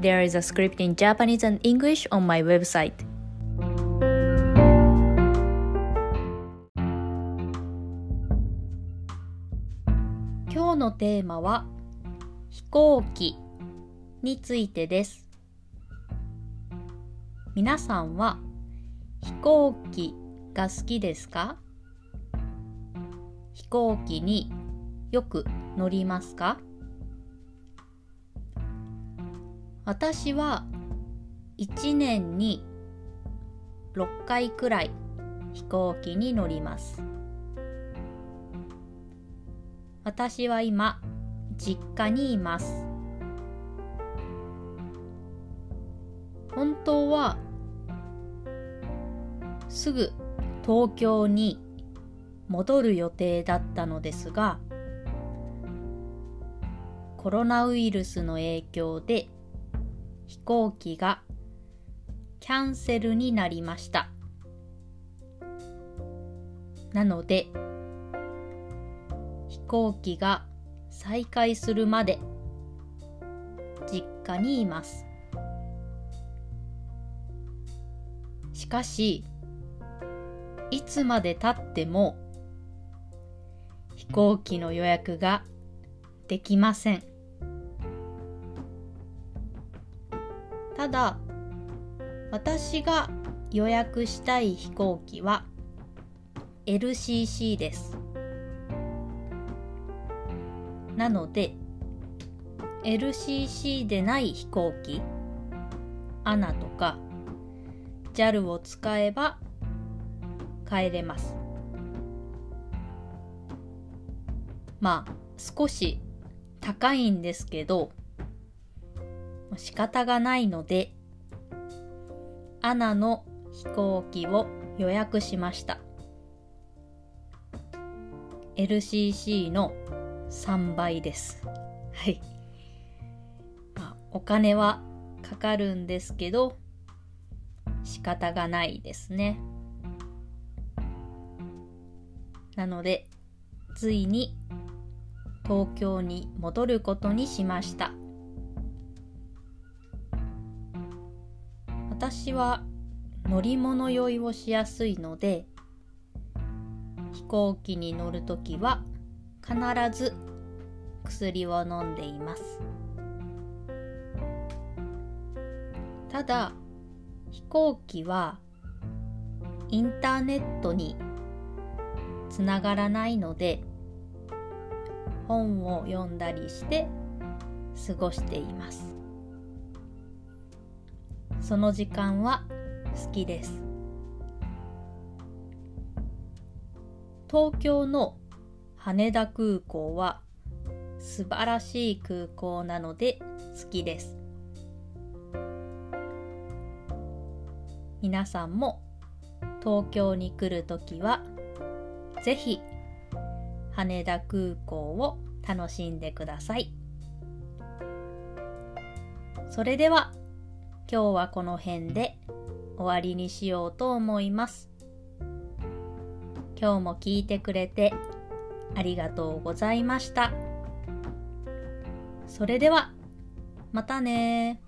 There is a script in Japanese and English on my website. 今日のテーマは飛行機についてです。皆さんは飛行機が好きですか飛行機によく乗りますか私は1年に6回くらい飛行機に乗ります。私は今実家にいます。本当はすぐ東京に戻る予定だったのですがコロナウイルスの影響で飛行機がキャンセルになりました。なので飛行機が再開するまで実家にいます。しかしいつまでたっても飛行機の予約ができません。ただ私が予約したい飛行機は LCC です。なので LCC でない飛行機 ANA とか JAL を使えば帰れます。まあ少し高いんですけど仕方がないので、アナの飛行機を予約しました。LCC の3倍です。はい。まあ、お金はかかるんですけど、仕方がないですね。なので、ついに東京に戻ることにしました。私は乗り物酔いをしやすいので飛行機に乗るときは必ず薬を飲んでいます。ただ飛行機はインターネットにつながらないので本を読んだりして過ごしています。その時間は好きです。東京の羽田空港は素晴らしい空港なので好きです。皆さんも東京に来るときはぜひ羽田空港を楽しんでください。それでは今日はこの辺で終わりにしようと思います。今日も聞いてくれてありがとうございました。それでは、またね